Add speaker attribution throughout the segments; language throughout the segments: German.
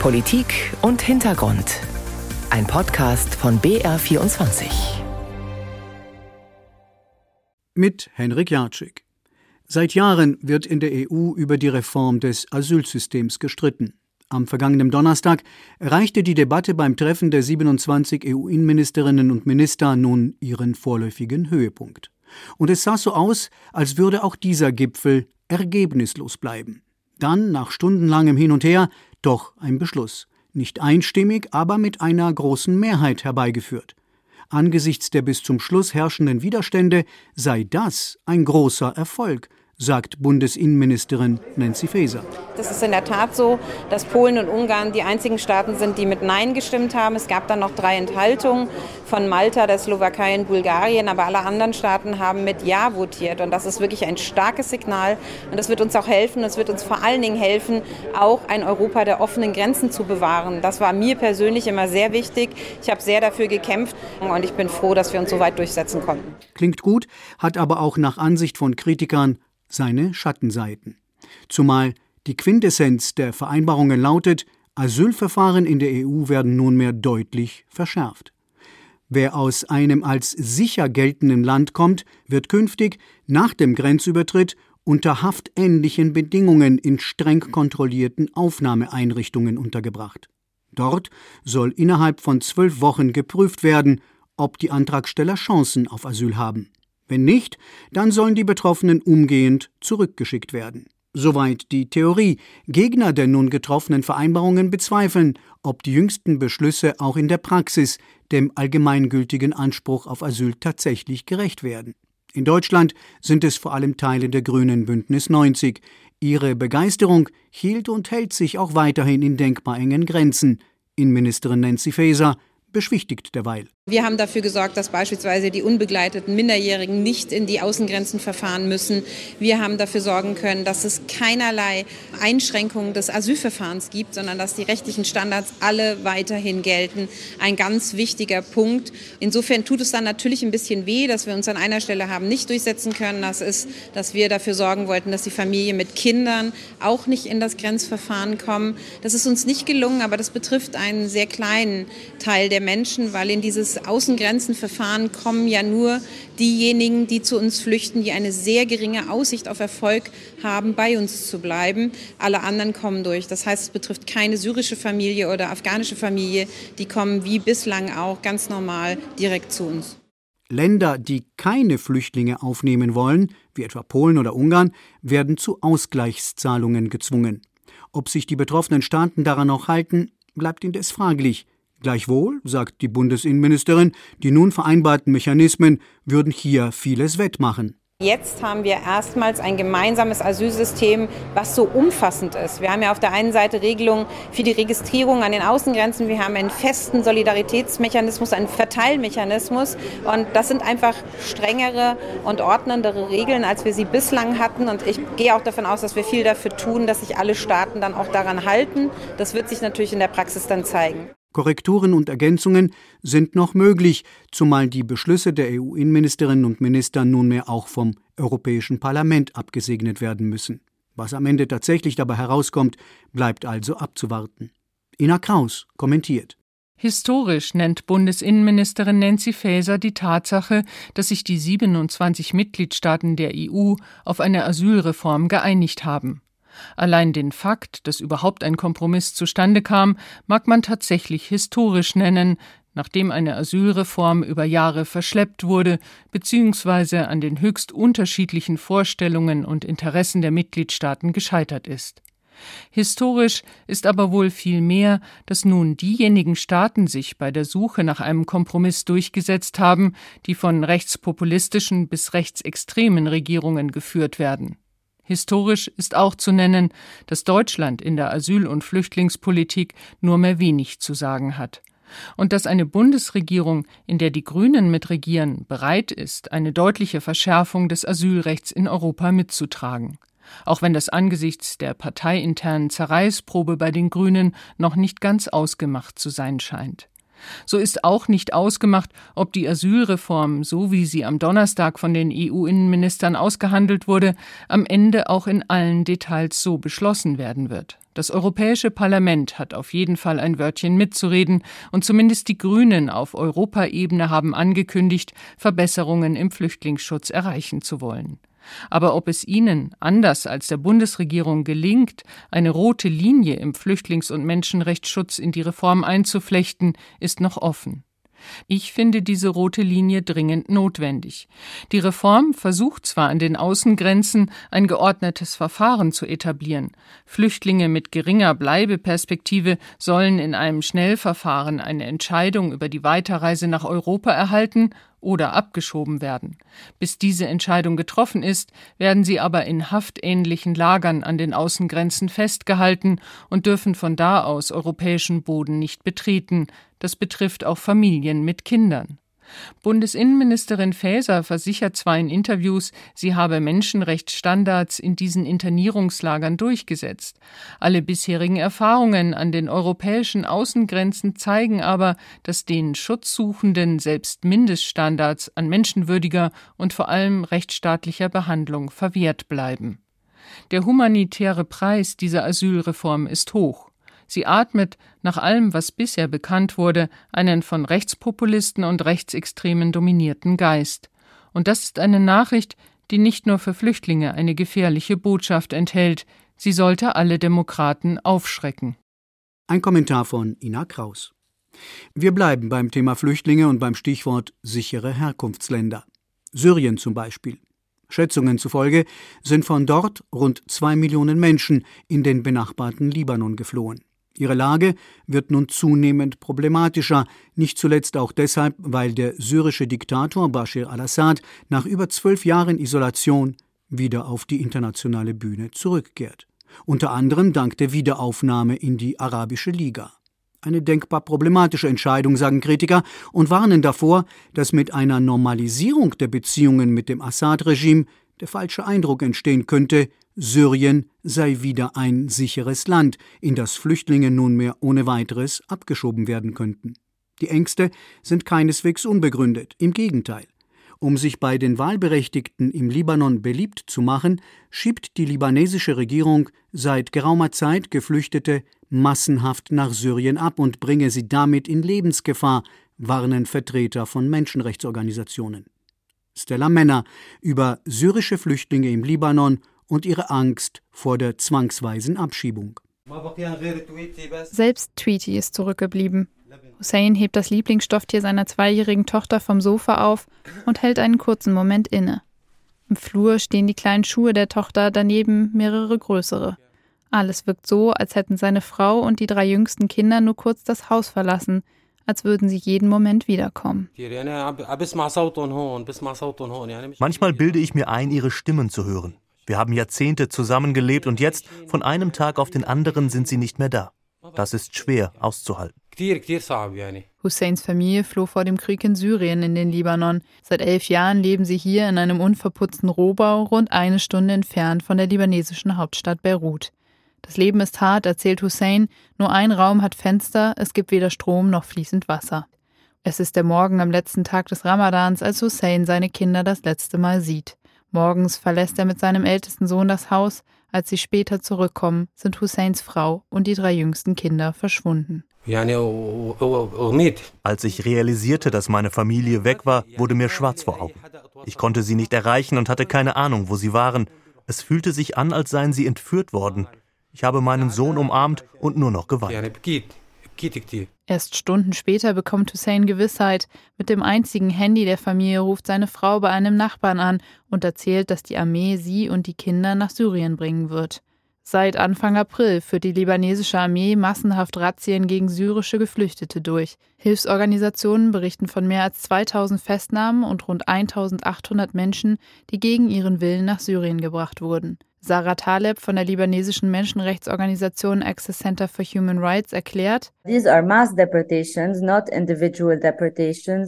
Speaker 1: Politik und Hintergrund. Ein Podcast von BR24.
Speaker 2: Mit Henrik Jatschik. Seit Jahren wird in der EU über die Reform des Asylsystems gestritten. Am vergangenen Donnerstag erreichte die Debatte beim Treffen der 27 EU-Innenministerinnen und Minister nun ihren vorläufigen Höhepunkt. Und es sah so aus, als würde auch dieser Gipfel ergebnislos bleiben. Dann, nach stundenlangem Hin und Her, doch ein Beschluss. Nicht einstimmig, aber mit einer großen Mehrheit herbeigeführt. Angesichts der bis zum Schluss herrschenden Widerstände sei das ein großer Erfolg, sagt Bundesinnenministerin Nancy Faeser.
Speaker 3: Das ist in der Tat so, dass Polen und Ungarn die einzigen Staaten sind, die mit Nein gestimmt haben. Es gab dann noch drei Enthaltungen von Malta, der Slowakei und Bulgarien, aber alle anderen Staaten haben mit Ja votiert. Und das ist wirklich ein starkes Signal. Und das wird uns auch helfen. Es wird uns vor allen Dingen helfen, auch ein Europa der offenen Grenzen zu bewahren. Das war mir persönlich immer sehr wichtig. Ich habe sehr dafür gekämpft und ich bin froh, dass wir uns so weit durchsetzen konnten.
Speaker 2: Klingt gut, hat aber auch nach Ansicht von Kritikern seine Schattenseiten. Zumal die Quintessenz der Vereinbarungen lautet, Asylverfahren in der EU werden nunmehr deutlich verschärft. Wer aus einem als sicher geltenden Land kommt, wird künftig nach dem Grenzübertritt unter haftähnlichen Bedingungen in streng kontrollierten Aufnahmeeinrichtungen untergebracht. Dort soll innerhalb von zwölf Wochen geprüft werden, ob die Antragsteller Chancen auf Asyl haben. Wenn nicht, dann sollen die Betroffenen umgehend zurückgeschickt werden. Soweit die Theorie. Gegner der nun getroffenen Vereinbarungen bezweifeln, ob die jüngsten Beschlüsse auch in der Praxis dem allgemeingültigen Anspruch auf Asyl tatsächlich gerecht werden. In Deutschland sind es vor allem Teile der Grünen Bündnis 90. Ihre Begeisterung hielt und hält sich auch weiterhin in denkbar engen Grenzen. Innenministerin Nancy Faeser beschwichtigt derweil.
Speaker 3: Wir haben dafür gesorgt, dass beispielsweise die unbegleiteten Minderjährigen nicht in die Außengrenzen verfahren müssen. Wir haben dafür sorgen können, dass es keinerlei Einschränkungen des Asylverfahrens gibt, sondern dass die rechtlichen Standards alle weiterhin gelten. Ein ganz wichtiger Punkt. Insofern tut es dann natürlich ein bisschen weh, dass wir uns an einer Stelle haben nicht durchsetzen können. Das ist, dass wir dafür sorgen wollten, dass die Familie mit Kindern auch nicht in das Grenzverfahren kommen. Das ist uns nicht gelungen, aber das betrifft einen sehr kleinen Teil der Menschen, weil in dieses Außengrenzenverfahren kommen ja nur diejenigen, die zu uns flüchten, die eine sehr geringe Aussicht auf Erfolg haben, bei uns zu bleiben. Alle anderen kommen durch. Das heißt, es betrifft keine syrische Familie oder afghanische Familie. Die kommen wie bislang auch ganz normal direkt zu uns.
Speaker 2: Länder, die keine Flüchtlinge aufnehmen wollen, wie etwa Polen oder Ungarn, werden zu Ausgleichszahlungen gezwungen. Ob sich die betroffenen Staaten daran noch halten, bleibt indes fraglich. Gleichwohl, sagt die Bundesinnenministerin, die nun vereinbarten Mechanismen würden hier vieles wettmachen.
Speaker 3: Jetzt haben wir erstmals ein gemeinsames Asylsystem, was so umfassend ist. Wir haben ja auf der einen Seite Regelungen für die Registrierung an den Außengrenzen, wir haben einen festen Solidaritätsmechanismus, einen Verteilmechanismus und das sind einfach strengere und ordnendere Regeln, als wir sie bislang hatten und ich gehe auch davon aus, dass wir viel dafür tun, dass sich alle Staaten dann auch daran halten. Das wird sich natürlich in der Praxis dann zeigen.
Speaker 2: Korrekturen und Ergänzungen sind noch möglich, zumal die Beschlüsse der EU-Innenministerinnen und Minister nunmehr auch vom Europäischen Parlament abgesegnet werden müssen. Was am Ende tatsächlich dabei herauskommt, bleibt also abzuwarten. Ina Kraus kommentiert.
Speaker 4: Historisch nennt Bundesinnenministerin Nancy Faeser die Tatsache, dass sich die 27 Mitgliedstaaten der EU auf eine Asylreform geeinigt haben. Allein den Fakt, dass überhaupt ein Kompromiss zustande kam, mag man tatsächlich historisch nennen, nachdem eine Asylreform über Jahre verschleppt wurde bzw. an den höchst unterschiedlichen Vorstellungen und Interessen der Mitgliedstaaten gescheitert ist. Historisch ist aber wohl vielmehr, dass nun diejenigen Staaten sich bei der Suche nach einem Kompromiss durchgesetzt haben, die von rechtspopulistischen bis rechtsextremen Regierungen geführt werden. Historisch ist auch zu nennen, dass Deutschland in der Asyl- und Flüchtlingspolitik nur mehr wenig zu sagen hat und dass eine Bundesregierung, in der die Grünen mitregieren, bereit ist, eine deutliche Verschärfung des Asylrechts in Europa mitzutragen. Auch wenn das angesichts der parteiinternen Zerreißprobe bei den Grünen noch nicht ganz ausgemacht zu sein scheint. So ist auch nicht ausgemacht, ob die Asylreform, so wie sie am Donnerstag von den EU-Innenministern ausgehandelt wurde, am Ende auch in allen Details so beschlossen werden wird. Das Europäische Parlament hat auf jeden Fall ein Wörtchen mitzureden, und zumindest die Grünen auf Europaebene haben angekündigt, Verbesserungen im Flüchtlingsschutz erreichen zu wollen. Aber ob es ihnen, anders als der Bundesregierung, gelingt, eine rote Linie im Flüchtlings- und Menschenrechtsschutz in die Reform einzuflechten, ist noch offen. Ich finde diese rote Linie dringend notwendig. Die Reform versucht zwar an den Außengrenzen ein geordnetes Verfahren zu etablieren. Flüchtlinge mit geringer Bleibeperspektive sollen in einem Schnellverfahren eine Entscheidung über die Weiterreise nach Europa erhalten oder abgeschoben werden. Bis diese Entscheidung getroffen ist, werden sie aber in haftähnlichen Lagern an den Außengrenzen festgehalten und dürfen von da aus europäischen Boden nicht betreten. Das betrifft auch Familien mit Kindern. Bundesinnenministerin Faeser versichert zwar in Interviews, sie habe Menschenrechtsstandards in diesen Internierungslagern durchgesetzt. Alle bisherigen Erfahrungen an den europäischen Außengrenzen zeigen aber, dass den Schutzsuchenden selbst Mindeststandards an menschenwürdiger und vor allem rechtsstaatlicher Behandlung verwehrt bleiben. Der humanitäre Preis dieser Asylreform ist hoch. Sie atmet, nach allem, was bisher bekannt wurde, einen von Rechtspopulisten und Rechtsextremen dominierten Geist. Und das ist eine Nachricht, die nicht nur für Flüchtlinge eine gefährliche Botschaft enthält, sie sollte alle Demokraten aufschrecken.
Speaker 2: Ein Kommentar von Ina Kraus. Wir bleiben beim Thema Flüchtlinge und beim Stichwort sichere Herkunftsländer. Syrien zum Beispiel. Schätzungen zufolge sind von dort rund zwei Millionen Menschen in den benachbarten Libanon geflohen. Ihre Lage wird nun zunehmend problematischer, nicht zuletzt auch deshalb, weil der syrische Diktator Bashir al-Assad nach über zwölf Jahren Isolation wieder auf die internationale Bühne zurückkehrt. Unter anderem dank der Wiederaufnahme in die Arabische Liga. Eine denkbar problematische Entscheidung, sagen Kritiker, und warnen davor, dass mit einer Normalisierung der Beziehungen mit dem Assad-Regime der falsche Eindruck entstehen könnte, Syrien sei wieder ein sicheres Land, in das Flüchtlinge nunmehr ohne weiteres abgeschoben werden könnten. Die Ängste sind keineswegs unbegründet, im Gegenteil. Um sich bei den Wahlberechtigten im Libanon beliebt zu machen, schiebt die libanesische Regierung seit geraumer Zeit Geflüchtete massenhaft nach Syrien ab und bringe sie damit in Lebensgefahr, warnen Vertreter von Menschenrechtsorganisationen. Stella Männer über syrische Flüchtlinge im Libanon und ihre Angst vor der zwangsweisen Abschiebung.
Speaker 5: Selbst Tweety ist zurückgeblieben. Hussein hebt das Lieblingsstofftier seiner zweijährigen Tochter vom Sofa auf und hält einen kurzen Moment inne. Im Flur stehen die kleinen Schuhe der Tochter, daneben mehrere größere. Alles wirkt so, als hätten seine Frau und die drei jüngsten Kinder nur kurz das Haus verlassen, als würden sie jeden Moment wiederkommen.
Speaker 6: Manchmal bilde ich mir ein, ihre Stimmen zu hören. Wir haben Jahrzehnte zusammengelebt und jetzt, von einem Tag auf den anderen, sind sie nicht mehr da. Das ist schwer auszuhalten.
Speaker 5: Husseins Familie floh vor dem Krieg in Syrien in den Libanon. Seit elf Jahren leben sie hier in einem unverputzten Rohbau, rund eine Stunde entfernt von der libanesischen Hauptstadt Beirut. Das Leben ist hart, erzählt Hussein. Nur ein Raum hat Fenster, es gibt weder Strom noch fließend Wasser. Es ist der Morgen am letzten Tag des Ramadans, als Hussein seine Kinder das letzte Mal sieht. Morgens verlässt er mit seinem ältesten Sohn das Haus. Als sie später zurückkommen, sind Husseins Frau und die drei jüngsten Kinder verschwunden.
Speaker 6: Als ich realisierte, dass meine Familie weg war, wurde mir schwarz vor Augen. Ich konnte sie nicht erreichen und hatte keine Ahnung, wo sie waren. Es fühlte sich an, als seien sie entführt worden. Ich habe meinen Sohn umarmt und nur noch geweint.
Speaker 5: Erst Stunden später bekommt Hussein Gewissheit. Mit dem einzigen Handy der Familie ruft seine Frau bei einem Nachbarn an und erzählt, dass die Armee sie und die Kinder nach Syrien bringen wird. Seit Anfang April führt die libanesische Armee massenhaft Razzien gegen syrische Geflüchtete durch. Hilfsorganisationen berichten von mehr als 2000 Festnahmen und rund 1800 Menschen, die gegen ihren Willen nach Syrien gebracht wurden. Sarah Taleb von der libanesischen Menschenrechtsorganisation Access Center for Human Rights erklärt,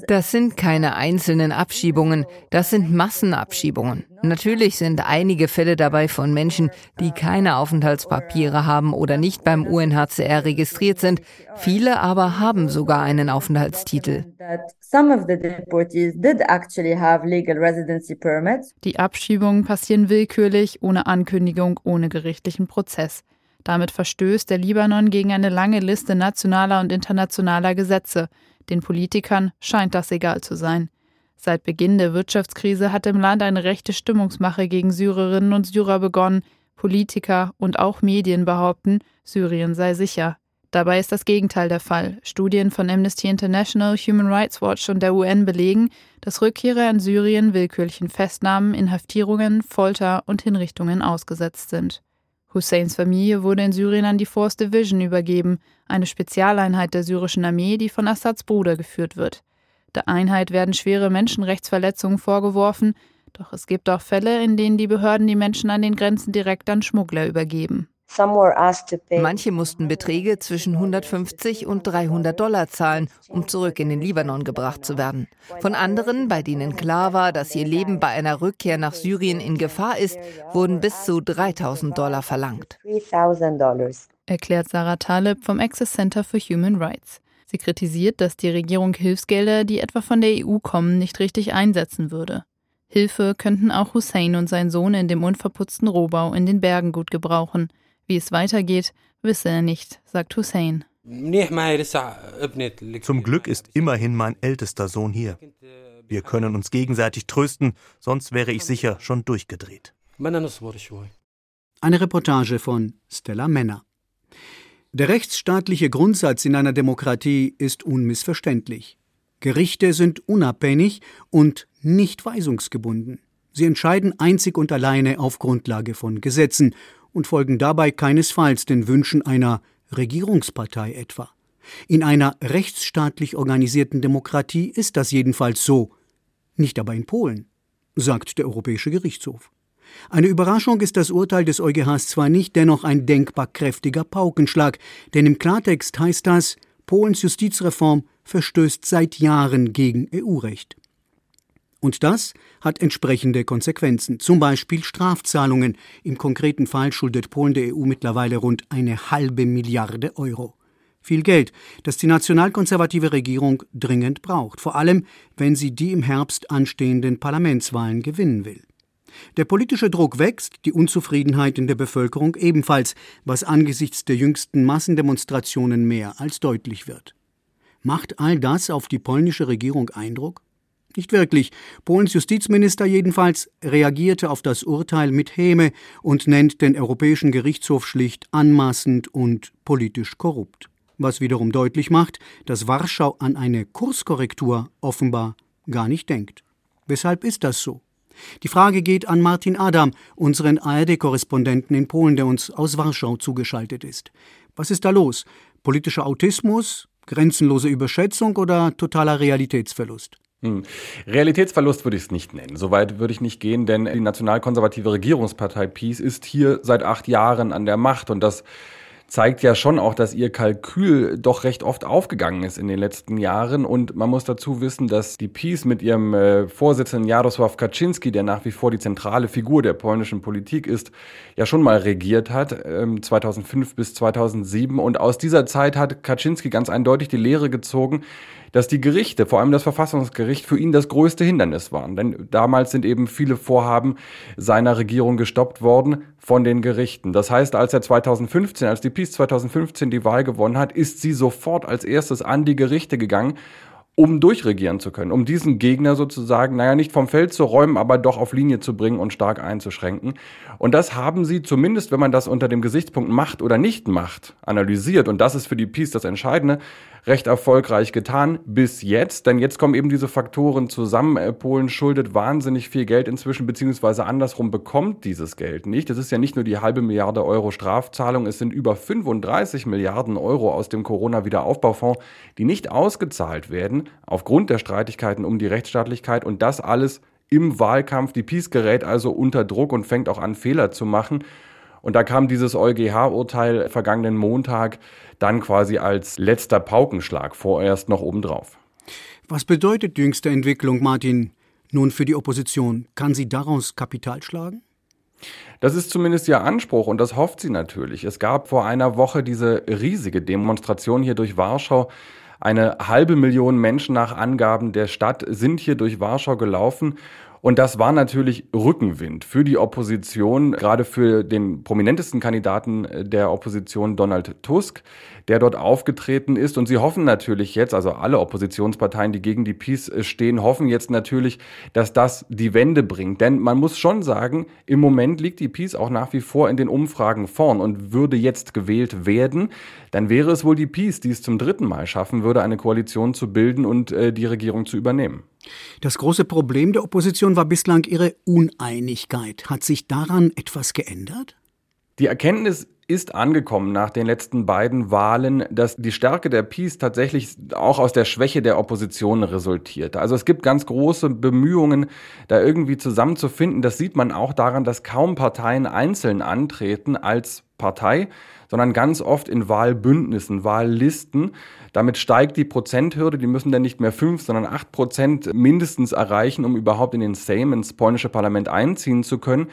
Speaker 7: Das sind keine einzelnen Abschiebungen, das sind Massenabschiebungen. Natürlich sind einige Fälle dabei von Menschen, die keine Aufenthaltspapiere haben oder nicht beim UNHCR registriert sind. Viele aber haben sogar einen Aufenthaltstitel.
Speaker 5: Die Abschiebungen passieren willkürlich, ohne Ankündigung, ohne gerichtlichen Prozess. Damit verstößt der Libanon gegen eine lange Liste nationaler und internationaler Gesetze. Den Politikern scheint das egal zu sein. Seit Beginn der Wirtschaftskrise hat im Land eine rechte Stimmungsmache gegen Syrerinnen und Syrer begonnen. Politiker und auch Medien behaupten, Syrien sei sicher. Dabei ist das Gegenteil der Fall. Studien von Amnesty International, Human Rights Watch und der UN belegen, dass Rückkehrer in Syrien willkürlichen Festnahmen, Inhaftierungen, Folter und Hinrichtungen ausgesetzt sind. Husseins Familie wurde in Syrien an die Force Division übergeben, eine Spezialeinheit der syrischen Armee, die von Assads Bruder geführt wird. Der Einheit werden schwere Menschenrechtsverletzungen vorgeworfen, doch es gibt auch Fälle, in denen die Behörden die Menschen an den Grenzen direkt an Schmuggler übergeben.
Speaker 7: Manche mussten Beträge zwischen 150 und 300 Dollar zahlen, um zurück in den Libanon gebracht zu werden. Von anderen, bei denen klar war, dass ihr Leben bei einer Rückkehr nach Syrien in Gefahr ist, wurden bis zu 3000 Dollar verlangt.
Speaker 5: Erklärt Sarah Taleb vom Access Center for Human Rights. Sie kritisiert, dass die Regierung Hilfsgelder, die etwa von der EU kommen, nicht richtig einsetzen würde. Hilfe könnten auch Hussein und sein Sohn in dem unverputzten Rohbau in den Bergen gut gebrauchen. Wie es weitergeht, wisse er nicht, sagt Hussein.
Speaker 6: Zum Glück ist immerhin mein ältester Sohn hier. Wir können uns gegenseitig trösten, sonst wäre ich sicher schon durchgedreht.
Speaker 2: Eine Reportage von Stella Männer. Der rechtsstaatliche Grundsatz in einer Demokratie ist unmissverständlich. Gerichte sind unabhängig und nicht weisungsgebunden. Sie entscheiden einzig und alleine auf Grundlage von Gesetzen und folgen dabei keinesfalls den Wünschen einer Regierungspartei etwa. In einer rechtsstaatlich organisierten Demokratie ist das jedenfalls so, nicht aber in Polen, sagt der Europäische Gerichtshof. Eine Überraschung ist das Urteil des EuGHs zwar nicht, dennoch ein denkbar kräftiger Paukenschlag, denn im Klartext heißt das, Polens Justizreform verstößt seit Jahren gegen EU-Recht. Und das hat entsprechende Konsequenzen, zum Beispiel Strafzahlungen. Im konkreten Fall schuldet Polen der EU mittlerweile rund eine halbe Milliarde Euro. Viel Geld, das die nationalkonservative Regierung dringend braucht, vor allem wenn sie die im Herbst anstehenden Parlamentswahlen gewinnen will. Der politische Druck wächst, die Unzufriedenheit in der Bevölkerung ebenfalls, was angesichts der jüngsten Massendemonstrationen mehr als deutlich wird. Macht all das auf die polnische Regierung Eindruck? Nicht wirklich. Polens Justizminister jedenfalls reagierte auf das Urteil mit Häme und nennt den Europäischen Gerichtshof schlicht anmaßend und politisch korrupt. Was wiederum deutlich macht, dass Warschau an eine Kurskorrektur offenbar gar nicht denkt. Weshalb ist das so? Die Frage geht an Martin Adam, unseren ARD-Korrespondenten in Polen, der uns aus Warschau zugeschaltet ist. Was ist da los? Politischer Autismus, grenzenlose Überschätzung oder totaler Realitätsverlust?
Speaker 8: Hm. Realitätsverlust würde ich es nicht nennen. Soweit würde ich nicht gehen, denn die nationalkonservative Regierungspartei PiS ist hier seit acht Jahren an der Macht und das zeigt ja schon auch, dass ihr Kalkül doch recht oft aufgegangen ist in den letzten Jahren. Und man muss dazu wissen, dass die Peace mit ihrem äh, Vorsitzenden Jarosław Kaczynski, der nach wie vor die zentrale Figur der polnischen Politik ist, ja schon mal regiert hat, ähm, 2005 bis 2007. Und aus dieser Zeit hat Kaczynski ganz eindeutig die Lehre gezogen, dass die Gerichte, vor allem das Verfassungsgericht, für ihn das größte Hindernis waren. Denn damals sind eben viele Vorhaben seiner Regierung gestoppt worden von den Gerichten. Das heißt, als er 2015, als die Peace 2015 die Wahl gewonnen hat, ist sie sofort als erstes an die Gerichte gegangen um durchregieren zu können, um diesen Gegner sozusagen, naja, nicht vom Feld zu räumen, aber doch auf Linie zu bringen und stark einzuschränken. Und das haben sie zumindest, wenn man das unter dem Gesichtspunkt Macht oder nicht Macht analysiert, und das ist für die Peace das Entscheidende, recht erfolgreich getan bis jetzt. Denn jetzt kommen eben diese Faktoren zusammen. Äh, Polen schuldet wahnsinnig viel Geld inzwischen, beziehungsweise andersrum bekommt dieses Geld nicht. Es ist ja nicht nur die halbe Milliarde Euro Strafzahlung, es sind über 35 Milliarden Euro aus dem Corona-Wiederaufbaufonds, die nicht ausgezahlt werden aufgrund der Streitigkeiten um die Rechtsstaatlichkeit. Und das alles im Wahlkampf. Die Peace gerät also unter Druck und fängt auch an, Fehler zu machen. Und da kam dieses EuGH-Urteil vergangenen Montag dann quasi als letzter Paukenschlag vorerst noch obendrauf.
Speaker 2: Was bedeutet jüngste Entwicklung, Martin, nun für die Opposition? Kann sie daraus Kapital schlagen?
Speaker 8: Das ist zumindest ihr Anspruch und das hofft sie natürlich. Es gab vor einer Woche diese riesige Demonstration hier durch Warschau. Eine halbe Million Menschen nach Angaben der Stadt sind hier durch Warschau gelaufen und das war natürlich Rückenwind für die Opposition, gerade für den prominentesten Kandidaten der Opposition, Donald Tusk, der dort aufgetreten ist. Und sie hoffen natürlich jetzt, also alle Oppositionsparteien, die gegen die Peace stehen, hoffen jetzt natürlich, dass das die Wende bringt. Denn man muss schon sagen, im Moment liegt die Peace auch nach wie vor in den Umfragen vorn und würde jetzt gewählt werden, dann wäre es wohl die Peace, die es zum dritten Mal schaffen würde, eine Koalition zu bilden und äh, die Regierung zu übernehmen.
Speaker 2: Das große Problem der Opposition war bislang ihre Uneinigkeit. Hat sich daran etwas geändert?
Speaker 8: Die Erkenntnis ist angekommen nach den letzten beiden Wahlen, dass die Stärke der Peace tatsächlich auch aus der Schwäche der Opposition resultiert. Also es gibt ganz große Bemühungen, da irgendwie zusammenzufinden. Das sieht man auch daran, dass kaum Parteien einzeln antreten als Partei, sondern ganz oft in Wahlbündnissen, Wahllisten. Damit steigt die Prozenthürde, die müssen dann nicht mehr fünf, sondern acht Prozent mindestens erreichen, um überhaupt in den Sejm, ins polnische Parlament einziehen zu können.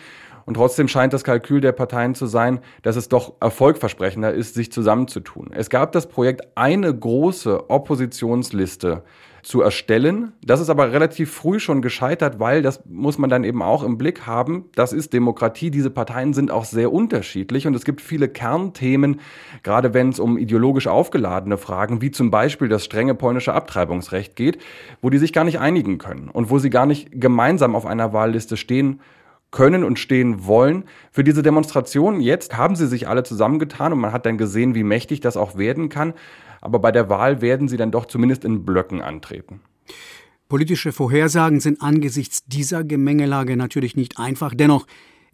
Speaker 8: Und trotzdem scheint das Kalkül der Parteien zu sein, dass es doch erfolgversprechender ist, sich zusammenzutun. Es gab das Projekt, eine große Oppositionsliste zu erstellen. Das ist aber relativ früh schon gescheitert, weil das muss man dann eben auch im Blick haben. Das ist Demokratie. Diese Parteien sind auch sehr unterschiedlich und es gibt viele Kernthemen, gerade wenn es um ideologisch aufgeladene Fragen, wie zum Beispiel das strenge polnische Abtreibungsrecht geht, wo die sich gar nicht einigen können und wo sie gar nicht gemeinsam auf einer Wahlliste stehen können und stehen wollen. Für diese Demonstration jetzt haben sie sich alle zusammengetan und man hat dann gesehen, wie mächtig das auch werden kann aber bei der Wahl werden sie dann doch zumindest in Blöcken antreten.
Speaker 2: Politische Vorhersagen sind angesichts dieser Gemengelage natürlich nicht einfach. Dennoch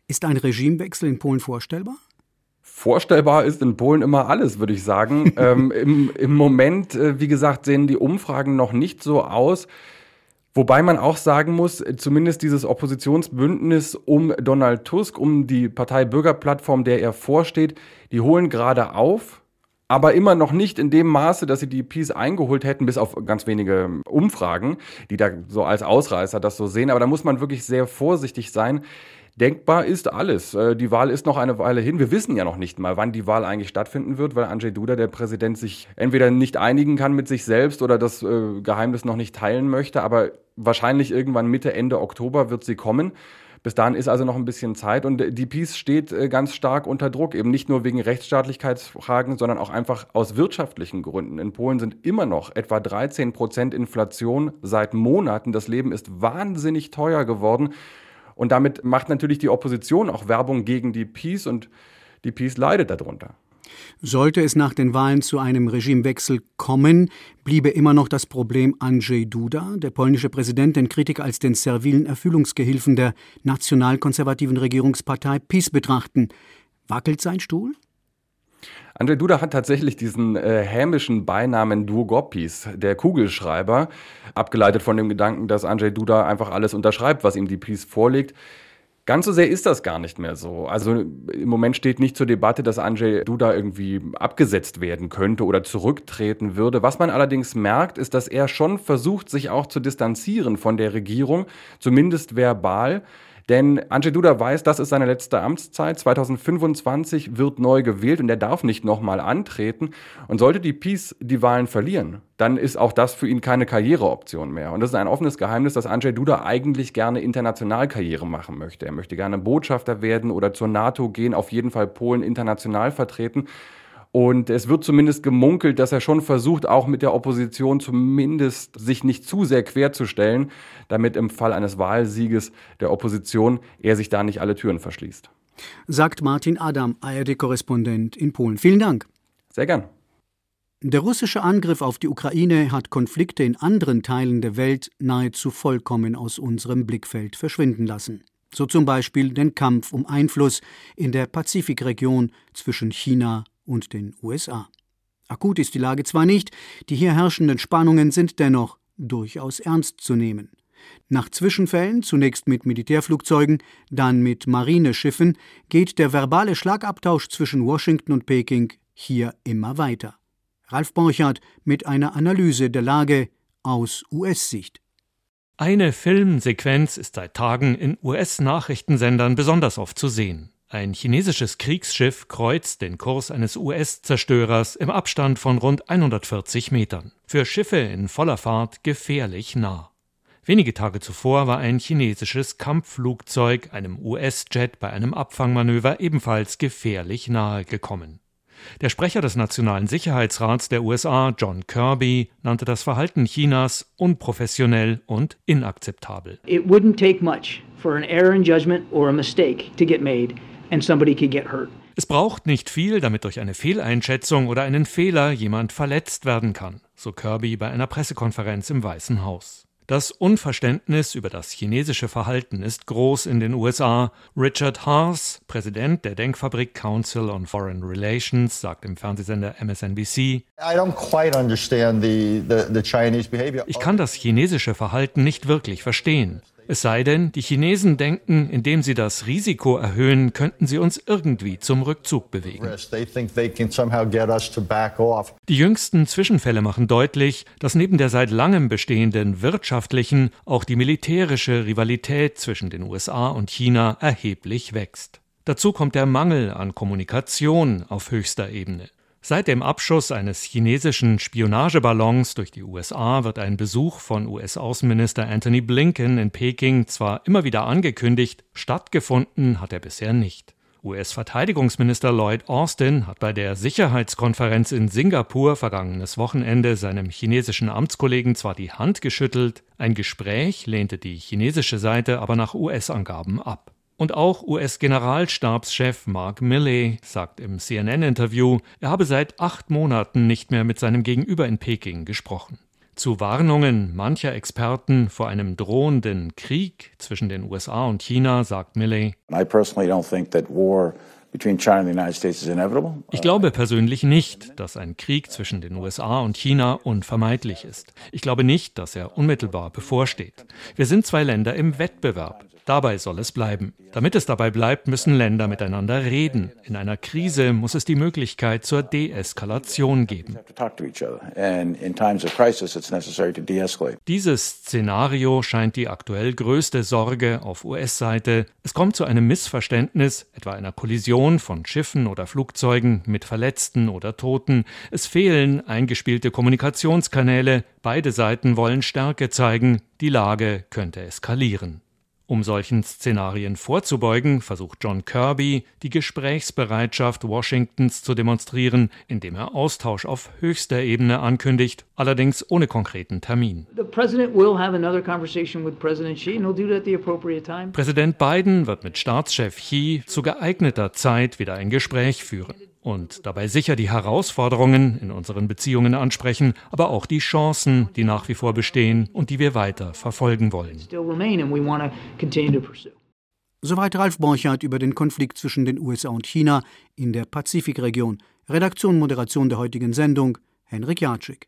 Speaker 2: ist ein Regimewechsel in Polen vorstellbar?
Speaker 8: Vorstellbar ist in Polen immer alles, würde ich sagen. ähm, im, Im Moment, äh, wie gesagt, sehen die Umfragen noch nicht so aus. Wobei man auch sagen muss, zumindest dieses Oppositionsbündnis um Donald Tusk, um die Partei Bürgerplattform, der er vorsteht, die holen gerade auf aber immer noch nicht in dem Maße, dass sie die Peace eingeholt hätten, bis auf ganz wenige Umfragen, die da so als Ausreißer das so sehen. Aber da muss man wirklich sehr vorsichtig sein. Denkbar ist alles. Äh, die Wahl ist noch eine Weile hin. Wir wissen ja noch nicht mal, wann die Wahl eigentlich stattfinden wird, weil Andrzej Duda, der Präsident, sich entweder nicht einigen kann mit sich selbst oder das äh, Geheimnis noch nicht teilen möchte. Aber wahrscheinlich irgendwann Mitte, Ende Oktober wird sie kommen. Bis dahin ist also noch ein bisschen Zeit und die Peace steht äh, ganz stark unter Druck, eben nicht nur wegen Rechtsstaatlichkeitsfragen, sondern auch einfach aus wirtschaftlichen Gründen. In Polen sind immer noch etwa 13 Prozent Inflation seit Monaten. Das Leben ist wahnsinnig teuer geworden und damit macht natürlich die Opposition auch Werbung gegen die Peace und die Peace leidet darunter.
Speaker 2: Sollte es nach den Wahlen zu einem Regimewechsel kommen, bliebe immer noch das Problem Andrzej Duda, der polnische Präsident, den Kritiker als den servilen Erfüllungsgehilfen der nationalkonservativen Regierungspartei PiS betrachten. Wackelt sein Stuhl?
Speaker 8: Andrzej Duda hat tatsächlich diesen äh, hämischen Beinamen Długopis, der Kugelschreiber, abgeleitet von dem Gedanken, dass Andrzej Duda einfach alles unterschreibt, was ihm die PiS vorlegt. Ganz so sehr ist das gar nicht mehr so. Also im Moment steht nicht zur Debatte, dass Andrzej Duda irgendwie abgesetzt werden könnte oder zurücktreten würde. Was man allerdings merkt, ist, dass er schon versucht, sich auch zu distanzieren von der Regierung, zumindest verbal. Denn Andrzej Duda weiß, das ist seine letzte Amtszeit. 2025 wird neu gewählt und er darf nicht nochmal antreten. Und sollte die Peace die Wahlen verlieren, dann ist auch das für ihn keine Karriereoption mehr. Und das ist ein offenes Geheimnis, dass Andrzej Duda eigentlich gerne international Karriere machen möchte. Er möchte gerne Botschafter werden oder zur NATO gehen, auf jeden Fall Polen international vertreten. Und es wird zumindest gemunkelt, dass er schon versucht, auch mit der Opposition zumindest sich nicht zu sehr querzustellen, damit im Fall eines Wahlsieges der Opposition er sich da nicht alle Türen verschließt.
Speaker 2: Sagt Martin Adam, ARD-Korrespondent in Polen. Vielen Dank.
Speaker 8: Sehr gern.
Speaker 2: Der russische Angriff auf die Ukraine hat Konflikte in anderen Teilen der Welt nahezu vollkommen aus unserem Blickfeld verschwinden lassen. So zum Beispiel den Kampf um Einfluss in der Pazifikregion zwischen China und den USA. Akut ist die Lage zwar nicht, die hier herrschenden Spannungen sind dennoch durchaus ernst zu nehmen. Nach Zwischenfällen, zunächst mit Militärflugzeugen, dann mit Marineschiffen, geht der verbale Schlagabtausch zwischen Washington und Peking hier immer weiter. Ralf Borchardt mit einer Analyse der Lage aus US-Sicht.
Speaker 9: Eine Filmsequenz ist seit Tagen in US-Nachrichtensendern besonders oft zu sehen. Ein chinesisches Kriegsschiff kreuzt den Kurs eines US-Zerstörers im Abstand von rund 140 Metern. Für Schiffe in voller Fahrt gefährlich nah. Wenige Tage zuvor war ein chinesisches Kampfflugzeug einem US-Jet bei einem Abfangmanöver ebenfalls gefährlich nahe gekommen. Der Sprecher des Nationalen Sicherheitsrats der USA, John Kirby, nannte das Verhalten Chinas unprofessionell und inakzeptabel.
Speaker 10: It wouldn't take much for an error in judgment or a mistake to get made and somebody could get hurt.
Speaker 9: Es braucht nicht viel, damit durch eine Fehleinschätzung oder einen Fehler jemand verletzt werden kann, so Kirby bei einer Pressekonferenz im Weißen Haus. Das Unverständnis über das chinesische Verhalten ist groß in den USA. Richard Haas, Präsident der Denkfabrik Council on Foreign Relations, sagt im Fernsehsender MSNBC, ich kann das chinesische Verhalten nicht wirklich verstehen. Es sei denn, die Chinesen denken, indem sie das Risiko erhöhen, könnten sie uns irgendwie zum Rückzug bewegen. Die jüngsten Zwischenfälle machen deutlich, dass neben der seit langem bestehenden wirtschaftlichen auch die militärische Rivalität zwischen den USA und China erheblich wächst. Dazu kommt der Mangel an Kommunikation auf höchster Ebene. Seit dem Abschuss eines chinesischen Spionageballons durch die USA wird ein Besuch von US-Außenminister Anthony Blinken in Peking zwar immer wieder angekündigt, stattgefunden hat er bisher nicht. US-Verteidigungsminister Lloyd Austin hat bei der Sicherheitskonferenz in Singapur vergangenes Wochenende seinem chinesischen Amtskollegen zwar die Hand geschüttelt, ein Gespräch lehnte die chinesische Seite aber nach US-Angaben ab. Und auch US-Generalstabschef Mark Milley sagt im CNN-Interview, er habe seit acht Monaten nicht mehr mit seinem Gegenüber in Peking gesprochen. Zu Warnungen mancher Experten vor einem drohenden Krieg zwischen den USA und China sagt Milley, ich glaube persönlich nicht, dass ein Krieg zwischen den USA und China unvermeidlich ist. Ich glaube nicht, dass er unmittelbar bevorsteht. Wir sind zwei Länder im Wettbewerb. Dabei soll es bleiben. Damit es dabei bleibt, müssen Länder miteinander reden. In einer Krise muss es die Möglichkeit zur Deeskalation geben. Dieses Szenario scheint die aktuell größte Sorge auf US-Seite. Es kommt zu einem Missverständnis, etwa einer Kollision von Schiffen oder Flugzeugen mit Verletzten oder Toten. Es fehlen eingespielte Kommunikationskanäle. Beide Seiten wollen Stärke zeigen. Die Lage könnte eskalieren. Um solchen Szenarien vorzubeugen, versucht John Kirby, die Gesprächsbereitschaft Washingtons zu demonstrieren, indem er Austausch auf höchster Ebene ankündigt, allerdings ohne konkreten Termin. Präsident Biden wird mit Staatschef Xi zu geeigneter Zeit wieder ein Gespräch führen und dabei sicher die Herausforderungen in unseren Beziehungen ansprechen, aber auch die Chancen, die nach wie vor bestehen und die wir weiter verfolgen wollen.
Speaker 2: Soweit Ralf Borchardt über den Konflikt zwischen den USA und China in der Pazifikregion. Redaktion und Moderation der heutigen Sendung Henrik Jatschik.